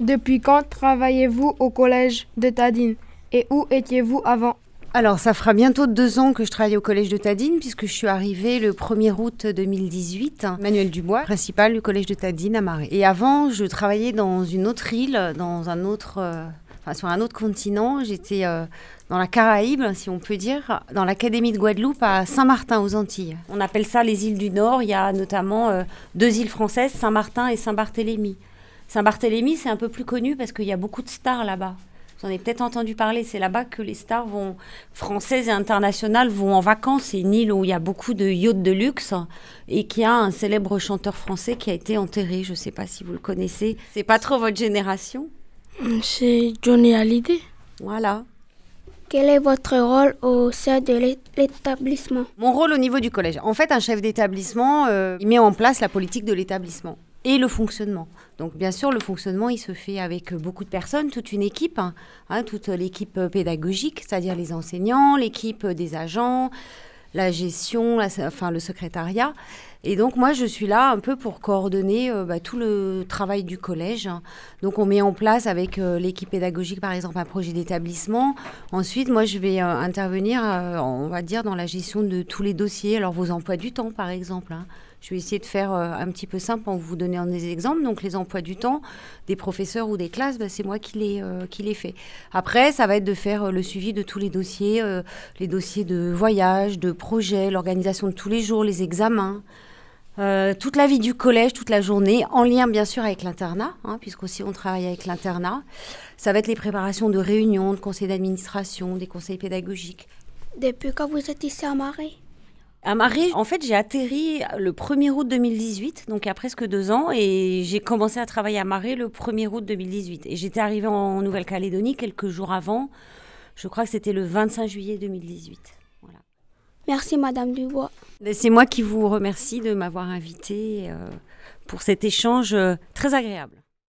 Depuis quand travaillez-vous au collège de Tadine et où étiez-vous avant? Alors, ça fera bientôt deux ans que je travaille au collège de Tadine, puisque je suis arrivée le 1er août 2018. Manuel Dubois, principal du collège de Tadine à Marais. Et avant, je travaillais dans une autre île, dans un autre, euh, enfin, sur un autre continent. J'étais euh, dans la Caraïbe, si on peut dire, dans l'académie de Guadeloupe à Saint-Martin aux Antilles. On appelle ça les îles du Nord. Il y a notamment euh, deux îles françaises, Saint-Martin et Saint-Barthélemy. Saint-Barthélemy, c'est un peu plus connu parce qu'il y a beaucoup de stars là-bas. Vous en avez peut-être entendu parler. C'est là-bas que les stars vont, françaises et internationales vont en vacances. C'est une île où il y a beaucoup de yachts de luxe et qui a un célèbre chanteur français qui a été enterré. Je ne sais pas si vous le connaissez. C'est pas trop votre génération? C'est Johnny Hallyday. Voilà. Quel est votre rôle au sein de l'établissement? Mon rôle au niveau du collège. En fait, un chef d'établissement, euh, il met en place la politique de l'établissement et le fonctionnement. Donc bien sûr, le fonctionnement, il se fait avec beaucoup de personnes, toute une équipe, hein, hein toute l'équipe pédagogique, c'est-à-dire les enseignants, l'équipe des agents, la gestion, enfin le secrétariat. Et donc moi, je suis là un peu pour coordonner euh, bah, tout le travail du collège. Donc on met en place avec euh, l'équipe pédagogique, par exemple, un projet d'établissement. Ensuite, moi, je vais euh, intervenir, on va dire, dans la gestion de tous les dossiers. Alors vos emplois du temps, par exemple. Hein. Je vais essayer de faire un petit peu simple en vous donnant des exemples. Donc les emplois du temps des professeurs ou des classes, bah, c'est moi qui les, qui les fais. Après, ça va être de faire le suivi de tous les dossiers, les dossiers de voyage, de projet, l'organisation de tous les jours, les examens. Euh, toute la vie du collège, toute la journée, en lien bien sûr avec l'internat, hein, puisqu'aussi on travaille avec l'internat. Ça va être les préparations de réunions, de conseils d'administration, des conseils pédagogiques. Depuis quand vous êtes ici à Marais? À Marais, en fait, j'ai atterri le 1er août 2018, donc il y a presque deux ans, et j'ai commencé à travailler à Marais le 1er août 2018. Et j'étais arrivée en Nouvelle-Calédonie quelques jours avant, je crois que c'était le 25 juillet 2018. Merci Madame Dubois. C'est moi qui vous remercie de m'avoir invité euh, pour cet échange euh, très agréable.